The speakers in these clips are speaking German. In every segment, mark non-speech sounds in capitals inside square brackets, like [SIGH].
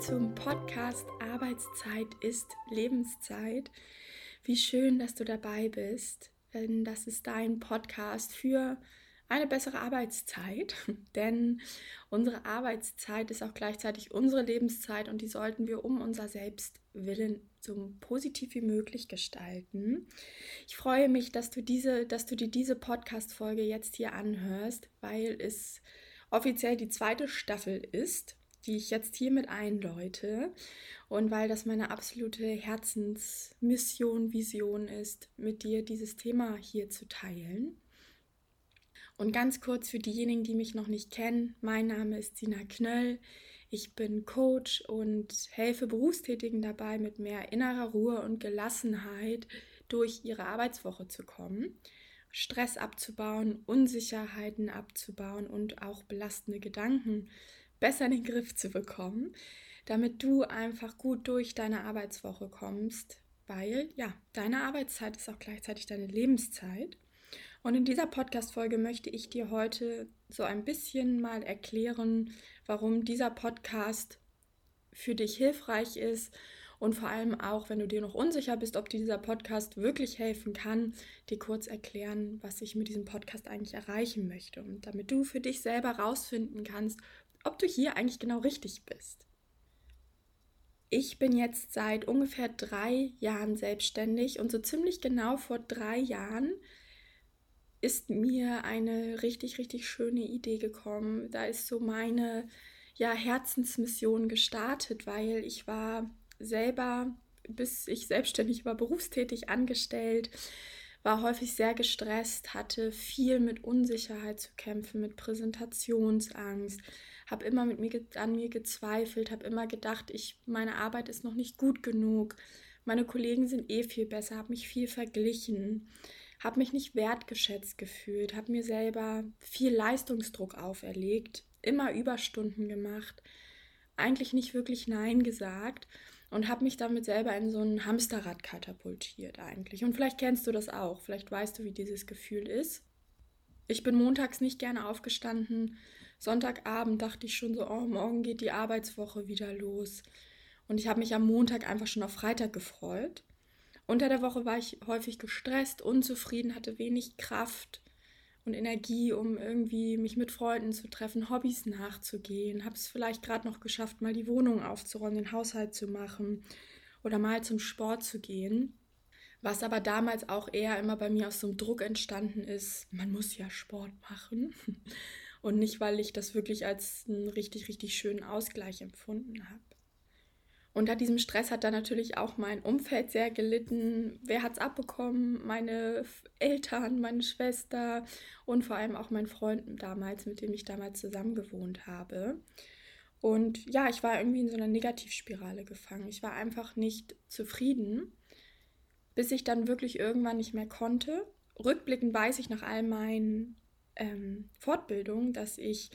zum Podcast Arbeitszeit ist Lebenszeit. Wie schön, dass du dabei bist, denn das ist dein Podcast für eine bessere Arbeitszeit, [LAUGHS] denn unsere Arbeitszeit ist auch gleichzeitig unsere Lebenszeit und die sollten wir um unser Selbstwillen so positiv wie möglich gestalten. Ich freue mich, dass du diese, dass du dir diese Podcast-Folge jetzt hier anhörst, weil es offiziell die zweite Staffel ist, die ich jetzt hiermit einläute und weil das meine absolute Herzensmission, Vision ist, mit dir dieses Thema hier zu teilen. Und ganz kurz für diejenigen, die mich noch nicht kennen, mein Name ist Sina Knöll. Ich bin Coach und helfe Berufstätigen dabei, mit mehr innerer Ruhe und Gelassenheit durch ihre Arbeitswoche zu kommen, Stress abzubauen, Unsicherheiten abzubauen und auch belastende Gedanken besser in den Griff zu bekommen, damit du einfach gut durch deine Arbeitswoche kommst, weil ja, deine Arbeitszeit ist auch gleichzeitig deine Lebenszeit. Und in dieser Podcast-Folge möchte ich dir heute so ein bisschen mal erklären, warum dieser Podcast für dich hilfreich ist und vor allem auch, wenn du dir noch unsicher bist, ob dir dieser Podcast wirklich helfen kann, dir kurz erklären, was ich mit diesem Podcast eigentlich erreichen möchte und damit du für dich selber rausfinden kannst, ob du hier eigentlich genau richtig bist. Ich bin jetzt seit ungefähr drei Jahren selbstständig und so ziemlich genau vor drei Jahren ist mir eine richtig, richtig schöne Idee gekommen. Da ist so meine ja, Herzensmission gestartet, weil ich war selber, bis ich selbstständig war, berufstätig angestellt, war häufig sehr gestresst, hatte viel mit Unsicherheit zu kämpfen, mit Präsentationsangst, habe immer mit mir an mir gezweifelt, habe immer gedacht, ich meine Arbeit ist noch nicht gut genug, meine Kollegen sind eh viel besser, habe mich viel verglichen habe mich nicht wertgeschätzt gefühlt, habe mir selber viel Leistungsdruck auferlegt, immer Überstunden gemacht, eigentlich nicht wirklich Nein gesagt und habe mich damit selber in so ein Hamsterrad katapultiert eigentlich. Und vielleicht kennst du das auch, vielleicht weißt du, wie dieses Gefühl ist. Ich bin montags nicht gerne aufgestanden. Sonntagabend dachte ich schon so, oh, morgen geht die Arbeitswoche wieder los. Und ich habe mich am Montag einfach schon auf Freitag gefreut. Unter der Woche war ich häufig gestresst, unzufrieden, hatte wenig Kraft und Energie, um irgendwie mich mit Freunden zu treffen, Hobbys nachzugehen. Habe es vielleicht gerade noch geschafft, mal die Wohnung aufzuräumen, den Haushalt zu machen oder mal zum Sport zu gehen. Was aber damals auch eher immer bei mir aus so einem Druck entstanden ist, man muss ja Sport machen. [LAUGHS] Und nicht, weil ich das wirklich als einen richtig, richtig schönen Ausgleich empfunden habe. Unter diesem Stress hat dann natürlich auch mein Umfeld sehr gelitten. Wer hat es abbekommen? Meine Eltern, meine Schwester und vor allem auch mein Freund damals, mit dem ich damals zusammen gewohnt habe. Und ja, ich war irgendwie in so einer Negativspirale gefangen. Ich war einfach nicht zufrieden, bis ich dann wirklich irgendwann nicht mehr konnte. Rückblickend weiß ich nach all meinen ähm, Fortbildungen, dass ich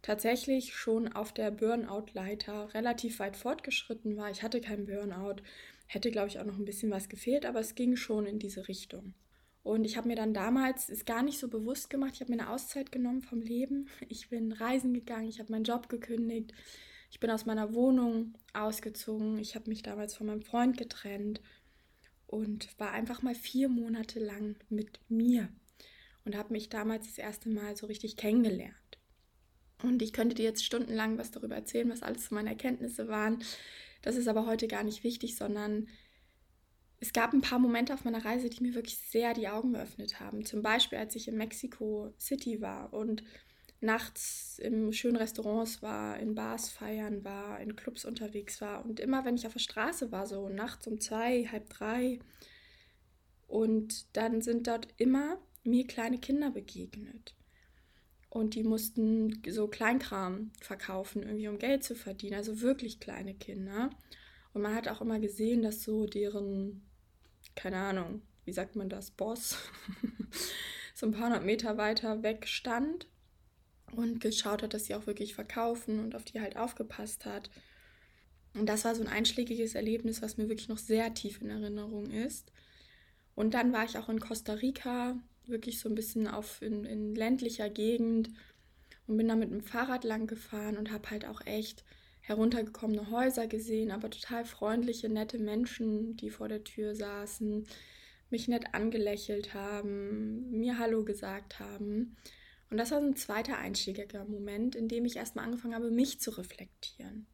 tatsächlich schon auf der Burnout-Leiter relativ weit fortgeschritten war. Ich hatte keinen Burnout, hätte, glaube ich, auch noch ein bisschen was gefehlt, aber es ging schon in diese Richtung. Und ich habe mir dann damals, ist gar nicht so bewusst gemacht, ich habe mir eine Auszeit genommen vom Leben. Ich bin reisen gegangen, ich habe meinen Job gekündigt, ich bin aus meiner Wohnung ausgezogen, ich habe mich damals von meinem Freund getrennt und war einfach mal vier Monate lang mit mir und habe mich damals das erste Mal so richtig kennengelernt. Und ich könnte dir jetzt stundenlang was darüber erzählen, was alles meine Erkenntnisse waren. Das ist aber heute gar nicht wichtig, sondern es gab ein paar Momente auf meiner Reise, die mir wirklich sehr die Augen geöffnet haben. Zum Beispiel, als ich in Mexico City war und nachts in schönen Restaurants war, in Bars feiern war, in Clubs unterwegs war. Und immer, wenn ich auf der Straße war, so nachts um zwei, halb drei, und dann sind dort immer mir kleine Kinder begegnet. Und die mussten so Kleinkram verkaufen, irgendwie um Geld zu verdienen. Also wirklich kleine Kinder. Und man hat auch immer gesehen, dass so deren, keine Ahnung, wie sagt man das, Boss, [LAUGHS] so ein paar hundert Meter weiter weg stand und geschaut hat, dass sie auch wirklich verkaufen und auf die halt aufgepasst hat. Und das war so ein einschlägiges Erlebnis, was mir wirklich noch sehr tief in Erinnerung ist. Und dann war ich auch in Costa Rica wirklich so ein bisschen auf in, in ländlicher Gegend und bin da mit dem Fahrrad lang gefahren und habe halt auch echt heruntergekommene Häuser gesehen, aber total freundliche, nette Menschen, die vor der Tür saßen, mich nett angelächelt haben, mir Hallo gesagt haben. Und das war ein zweiter einschlägiger Moment, in dem ich erstmal angefangen habe, mich zu reflektieren.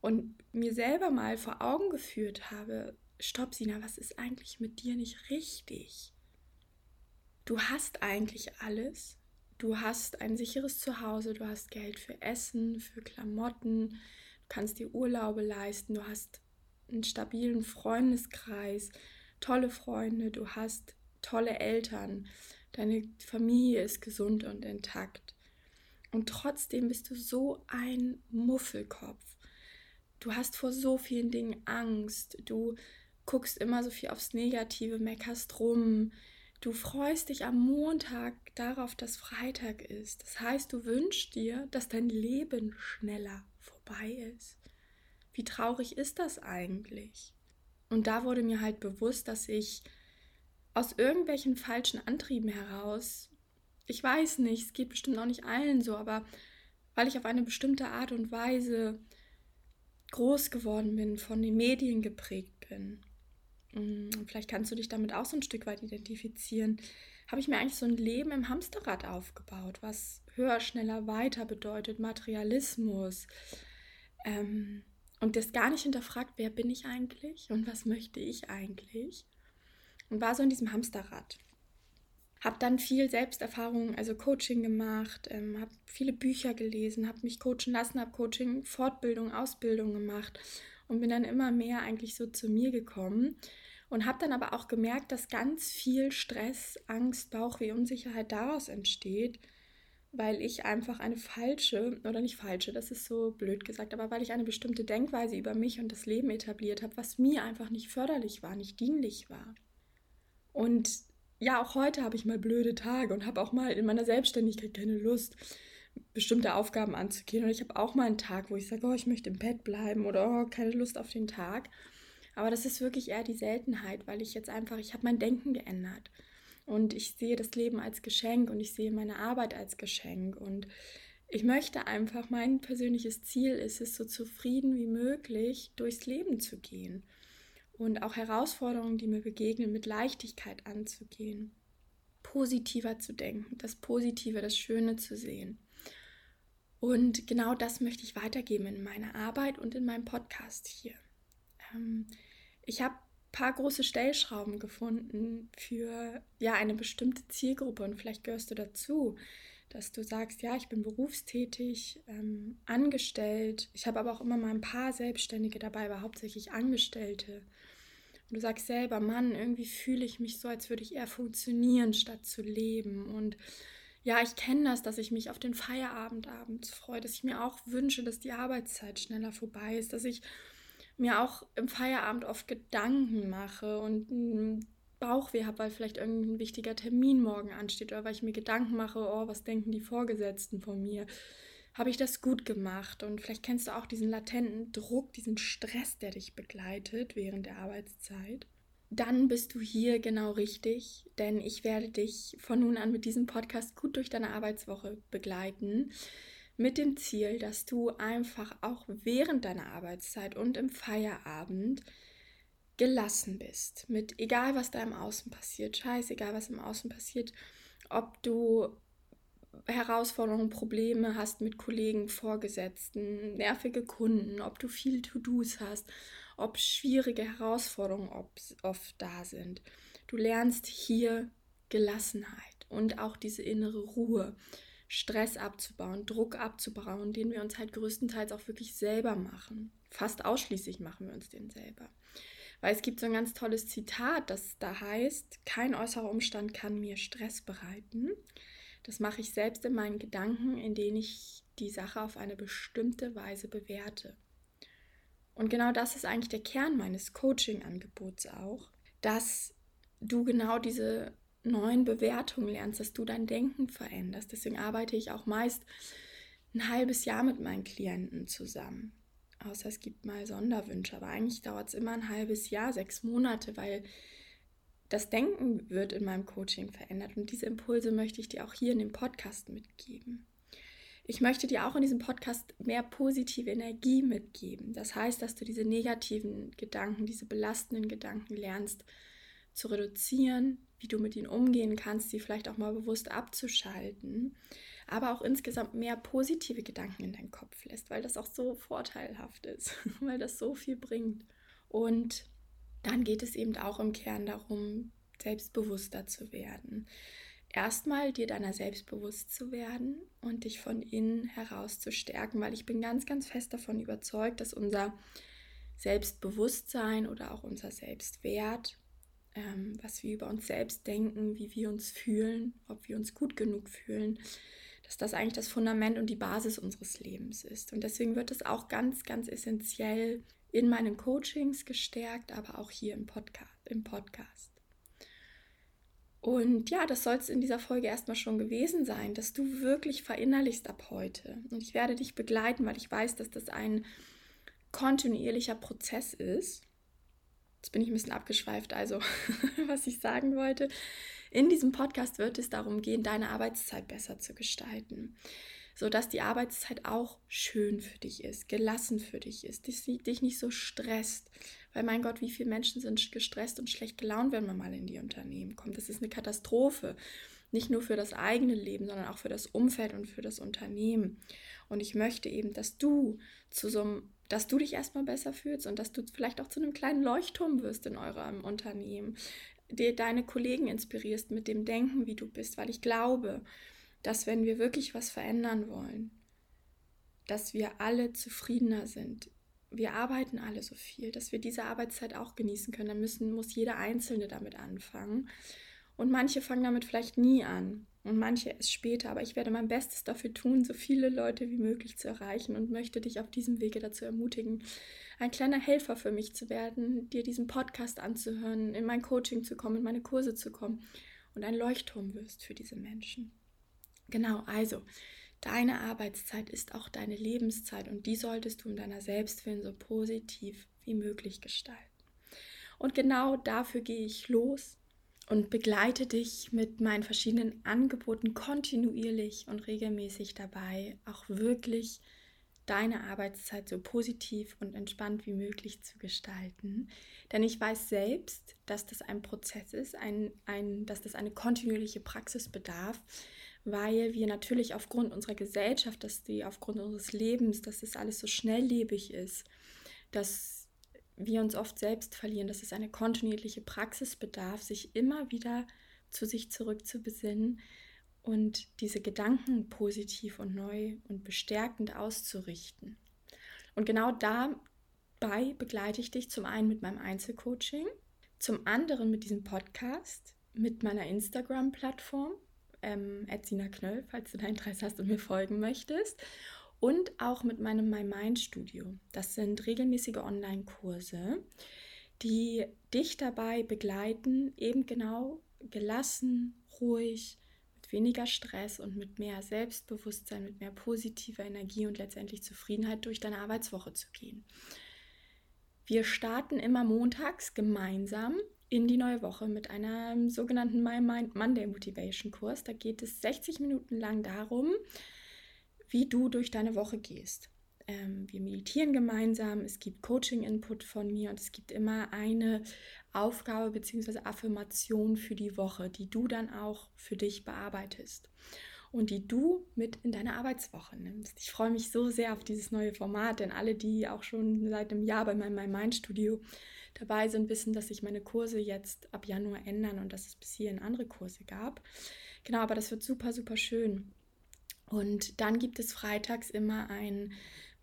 Und mir selber mal vor Augen geführt habe, stopp Sina, was ist eigentlich mit dir nicht richtig? Du hast eigentlich alles. Du hast ein sicheres Zuhause, du hast Geld für Essen, für Klamotten, du kannst dir Urlaube leisten, du hast einen stabilen Freundeskreis, tolle Freunde, du hast tolle Eltern, deine Familie ist gesund und intakt. Und trotzdem bist du so ein Muffelkopf. Du hast vor so vielen Dingen Angst. Du guckst immer so viel aufs Negative, meckerst rum. Du freust dich am Montag darauf, dass Freitag ist. Das heißt, du wünschst dir, dass dein Leben schneller vorbei ist. Wie traurig ist das eigentlich? Und da wurde mir halt bewusst, dass ich aus irgendwelchen falschen Antrieben heraus, ich weiß nicht, es geht bestimmt auch nicht allen so, aber weil ich auf eine bestimmte Art und Weise groß geworden bin, von den Medien geprägt bin, mm, vielleicht kannst du dich damit auch so ein Stück weit identifizieren, habe ich mir eigentlich so ein Leben im Hamsterrad aufgebaut, was höher, schneller, weiter bedeutet, Materialismus. Ähm, und das gar nicht hinterfragt, wer bin ich eigentlich und was möchte ich eigentlich und war so in diesem Hamsterrad. Habe dann viel Selbsterfahrung, also Coaching gemacht, ähm, habe viele Bücher gelesen, habe mich coachen lassen, habe Coaching, Fortbildung, Ausbildung gemacht und bin dann immer mehr eigentlich so zu mir gekommen und habe dann aber auch gemerkt, dass ganz viel Stress, Angst, Bauchweh, Unsicherheit daraus entsteht, weil ich einfach eine falsche, oder nicht falsche, das ist so blöd gesagt, aber weil ich eine bestimmte Denkweise über mich und das Leben etabliert habe, was mir einfach nicht förderlich war, nicht dienlich war. Und ja, auch heute habe ich mal blöde Tage und habe auch mal in meiner Selbstständigkeit keine Lust, bestimmte Aufgaben anzugehen. Und ich habe auch mal einen Tag, wo ich sage, oh, ich möchte im Bett bleiben oder oh, keine Lust auf den Tag. Aber das ist wirklich eher die Seltenheit, weil ich jetzt einfach, ich habe mein Denken geändert. Und ich sehe das Leben als Geschenk und ich sehe meine Arbeit als Geschenk. Und ich möchte einfach, mein persönliches Ziel ist es, so zufrieden wie möglich durchs Leben zu gehen und auch Herausforderungen, die mir begegnen, mit Leichtigkeit anzugehen, positiver zu denken, das Positive, das Schöne zu sehen. Und genau das möchte ich weitergeben in meiner Arbeit und in meinem Podcast hier. Ähm, ich habe ein paar große Stellschrauben gefunden für ja eine bestimmte Zielgruppe und vielleicht gehörst du dazu, dass du sagst, ja, ich bin berufstätig, ähm, angestellt. Ich habe aber auch immer mal ein paar Selbstständige dabei, aber hauptsächlich Angestellte. Und du sagst selber, Mann, irgendwie fühle ich mich so, als würde ich eher funktionieren, statt zu leben. Und ja, ich kenne das, dass ich mich auf den Feierabend abends freue, dass ich mir auch wünsche, dass die Arbeitszeit schneller vorbei ist, dass ich mir auch im Feierabend oft Gedanken mache und Bauchweh habe, weil vielleicht irgendein wichtiger Termin morgen ansteht oder weil ich mir Gedanken mache, oh, was denken die Vorgesetzten von mir? habe ich das gut gemacht? Und vielleicht kennst du auch diesen latenten Druck, diesen Stress, der dich begleitet während der Arbeitszeit. Dann bist du hier genau richtig, denn ich werde dich von nun an mit diesem Podcast gut durch deine Arbeitswoche begleiten, mit dem Ziel, dass du einfach auch während deiner Arbeitszeit und im Feierabend gelassen bist. Mit egal, was da im Außen passiert, scheißegal, was im Außen passiert, ob du Herausforderungen, Probleme hast mit Kollegen, Vorgesetzten, nervige Kunden, ob du viele To-Dos hast, ob schwierige Herausforderungen oft da sind. Du lernst hier Gelassenheit und auch diese innere Ruhe, Stress abzubauen, Druck abzubauen, den wir uns halt größtenteils auch wirklich selber machen. Fast ausschließlich machen wir uns den selber. Weil es gibt so ein ganz tolles Zitat, das da heißt, kein äußerer Umstand kann mir Stress bereiten. Das mache ich selbst in meinen Gedanken, in denen ich die Sache auf eine bestimmte Weise bewerte. Und genau das ist eigentlich der Kern meines Coaching-Angebots auch, dass du genau diese neuen Bewertungen lernst, dass du dein Denken veränderst. Deswegen arbeite ich auch meist ein halbes Jahr mit meinen Klienten zusammen. Außer es gibt mal Sonderwünsche, aber eigentlich dauert es immer ein halbes Jahr, sechs Monate, weil das Denken wird in meinem Coaching verändert und diese Impulse möchte ich dir auch hier in dem Podcast mitgeben. Ich möchte dir auch in diesem Podcast mehr positive Energie mitgeben. Das heißt, dass du diese negativen Gedanken, diese belastenden Gedanken lernst zu reduzieren, wie du mit ihnen umgehen kannst, sie vielleicht auch mal bewusst abzuschalten, aber auch insgesamt mehr positive Gedanken in deinen Kopf lässt, weil das auch so vorteilhaft ist, [LAUGHS] weil das so viel bringt. Und dann geht es eben auch im Kern darum, selbstbewusster zu werden erstmal dir deiner selbst bewusst zu werden und dich von innen heraus zu stärken, weil ich bin ganz, ganz fest davon überzeugt, dass unser Selbstbewusstsein oder auch unser Selbstwert, ähm, was wir über uns selbst denken, wie wir uns fühlen, ob wir uns gut genug fühlen, dass das eigentlich das Fundament und die Basis unseres Lebens ist. Und deswegen wird es auch ganz, ganz essentiell in meinen Coachings gestärkt, aber auch hier im Podcast. Im Podcast. Und ja, das soll es in dieser Folge erstmal schon gewesen sein, dass du wirklich verinnerlichst ab heute. Und ich werde dich begleiten, weil ich weiß, dass das ein kontinuierlicher Prozess ist. Jetzt bin ich ein bisschen abgeschweift, also [LAUGHS] was ich sagen wollte. In diesem Podcast wird es darum gehen, deine Arbeitszeit besser zu gestalten sodass die Arbeitszeit auch schön für dich ist, gelassen für dich ist, dich nicht so stresst. Weil mein Gott, wie viele Menschen sind gestresst und schlecht gelaunt, wenn man mal in die Unternehmen kommt. Das ist eine Katastrophe. Nicht nur für das eigene Leben, sondern auch für das Umfeld und für das Unternehmen. Und ich möchte eben, dass du zu so einem dass du dich erstmal besser fühlst und dass du vielleicht auch zu einem kleinen Leuchtturm wirst in eurem Unternehmen, dir deine Kollegen inspirierst mit dem Denken, wie du bist, weil ich glaube, dass wenn wir wirklich was verändern wollen, dass wir alle zufriedener sind. Wir arbeiten alle so viel, dass wir diese Arbeitszeit auch genießen können. Dann müssen, muss jeder Einzelne damit anfangen. Und manche fangen damit vielleicht nie an und manche erst später. Aber ich werde mein Bestes dafür tun, so viele Leute wie möglich zu erreichen und möchte dich auf diesem Wege dazu ermutigen, ein kleiner Helfer für mich zu werden, dir diesen Podcast anzuhören, in mein Coaching zu kommen, in meine Kurse zu kommen und ein Leuchtturm wirst für diese Menschen. Genau, also deine Arbeitszeit ist auch deine Lebenszeit und die solltest du in deiner Selbstwillen so positiv wie möglich gestalten. Und genau dafür gehe ich los und begleite dich mit meinen verschiedenen Angeboten kontinuierlich und regelmäßig dabei, auch wirklich deine Arbeitszeit so positiv und entspannt wie möglich zu gestalten. Denn ich weiß selbst, dass das ein Prozess ist, ein, ein, dass das eine kontinuierliche Praxis bedarf, weil wir natürlich aufgrund unserer Gesellschaft, dass die aufgrund unseres Lebens, dass das alles so schnelllebig ist, dass wir uns oft selbst verlieren, dass es eine kontinuierliche Praxis bedarf, sich immer wieder zu sich zurückzubesinnen und diese Gedanken positiv und neu und bestärkend auszurichten. Und genau dabei begleite ich dich zum einen mit meinem Einzelcoaching, zum anderen mit diesem Podcast, mit meiner Instagram-Plattform ähm, Knöll, falls du da Interesse hast und mir folgen möchtest. Und auch mit meinem My Mind Studio. Das sind regelmäßige Online-Kurse, die dich dabei begleiten, eben genau gelassen, ruhig, mit weniger Stress und mit mehr Selbstbewusstsein, mit mehr positiver Energie und letztendlich Zufriedenheit durch deine Arbeitswoche zu gehen. Wir starten immer montags gemeinsam in die neue Woche mit einem sogenannten My Mind Monday Motivation Kurs. Da geht es 60 Minuten lang darum, wie du durch deine Woche gehst. Ähm, wir meditieren gemeinsam, es gibt Coaching-Input von mir und es gibt immer eine Aufgabe bzw. Affirmation für die Woche, die du dann auch für dich bearbeitest und die du mit in deine Arbeitswoche nimmst. Ich freue mich so sehr auf dieses neue Format, denn alle, die auch schon seit einem Jahr bei meinem Mind Studio dabei sind, wissen, dass sich meine Kurse jetzt ab Januar ändern und dass es bis hierhin andere Kurse gab. Genau, aber das wird super, super schön. Und dann gibt es freitags immer ein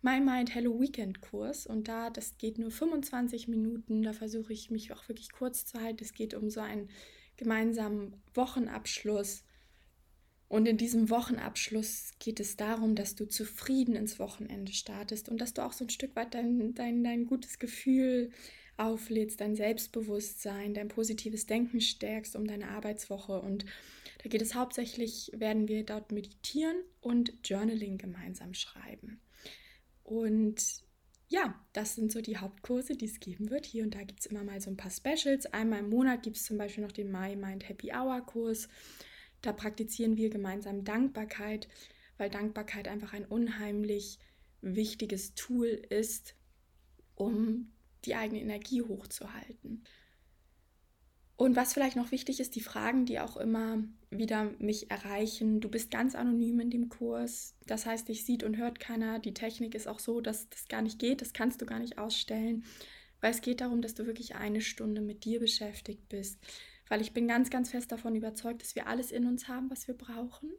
My Mind Hello Weekend Kurs und da, das geht nur 25 Minuten, da versuche ich mich auch wirklich kurz zu halten. Es geht um so einen gemeinsamen Wochenabschluss. Und in diesem Wochenabschluss geht es darum, dass du zufrieden ins Wochenende startest und dass du auch so ein Stück weit dein, dein, dein gutes Gefühl auflädst, dein Selbstbewusstsein, dein positives Denken stärkst um deine Arbeitswoche. Und da geht es hauptsächlich, werden wir dort meditieren und Journaling gemeinsam schreiben. Und ja, das sind so die Hauptkurse, die es geben wird. Hier und da gibt es immer mal so ein paar Specials. Einmal im Monat gibt es zum Beispiel noch den My Mind Happy Hour Kurs. Da praktizieren wir gemeinsam Dankbarkeit, weil Dankbarkeit einfach ein unheimlich wichtiges Tool ist, um die eigene Energie hochzuhalten. Und was vielleicht noch wichtig ist, die Fragen, die auch immer wieder mich erreichen. Du bist ganz anonym in dem Kurs. Das heißt, dich sieht und hört keiner. Die Technik ist auch so, dass das gar nicht geht. Das kannst du gar nicht ausstellen. Weil es geht darum, dass du wirklich eine Stunde mit dir beschäftigt bist. Weil ich bin ganz, ganz fest davon überzeugt, dass wir alles in uns haben, was wir brauchen.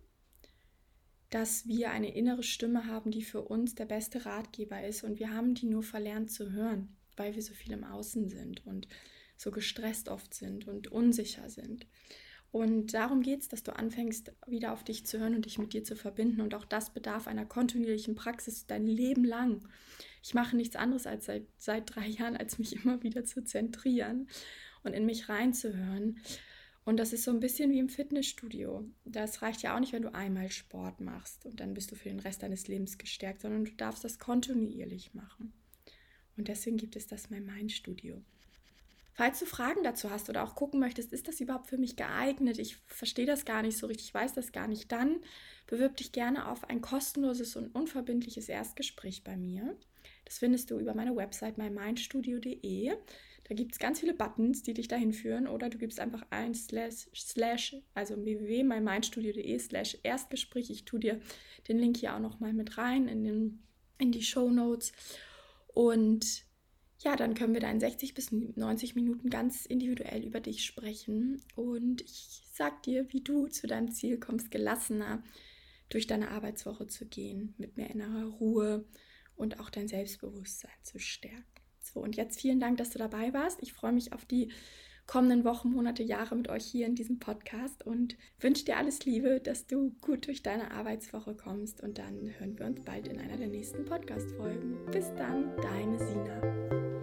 Dass wir eine innere Stimme haben, die für uns der beste Ratgeber ist. Und wir haben die nur verlernt zu hören, weil wir so viel im Außen sind und so gestresst oft sind und unsicher sind. Und darum geht es, dass du anfängst, wieder auf dich zu hören und dich mit dir zu verbinden. Und auch das bedarf einer kontinuierlichen Praxis dein Leben lang. Ich mache nichts anderes als seit, seit drei Jahren, als mich immer wieder zu zentrieren und in mich reinzuhören. Und das ist so ein bisschen wie im Fitnessstudio. Das reicht ja auch nicht, wenn du einmal Sport machst und dann bist du für den Rest deines Lebens gestärkt, sondern du darfst das kontinuierlich machen. Und deswegen gibt es das mein Mind Studio. Falls du Fragen dazu hast oder auch gucken möchtest, ist das überhaupt für mich geeignet? Ich verstehe das gar nicht so richtig, ich weiß das gar nicht. Dann bewirb dich gerne auf ein kostenloses und unverbindliches Erstgespräch bei mir. Das findest du über meine Website mymindstudio.de. Da gibt es ganz viele Buttons, die dich dahin führen. Oder du gibst einfach ein slash, slash also www.mymindstudio.de slash Erstgespräch. Ich tue dir den Link hier auch nochmal mit rein in, den, in die Show Notes. Und ja, dann können wir da in 60 bis 90 Minuten ganz individuell über dich sprechen und ich sag dir, wie du zu deinem Ziel kommst, gelassener durch deine Arbeitswoche zu gehen, mit mehr innerer Ruhe und auch dein Selbstbewusstsein zu stärken. So, und jetzt vielen Dank, dass du dabei warst. Ich freue mich auf die kommenden Wochen, Monate, Jahre mit euch hier in diesem Podcast und wünsche dir alles Liebe, dass du gut durch deine Arbeitswoche kommst und dann hören wir uns bald in einer der nächsten Podcast-Folgen. Bis dann, deine Sina.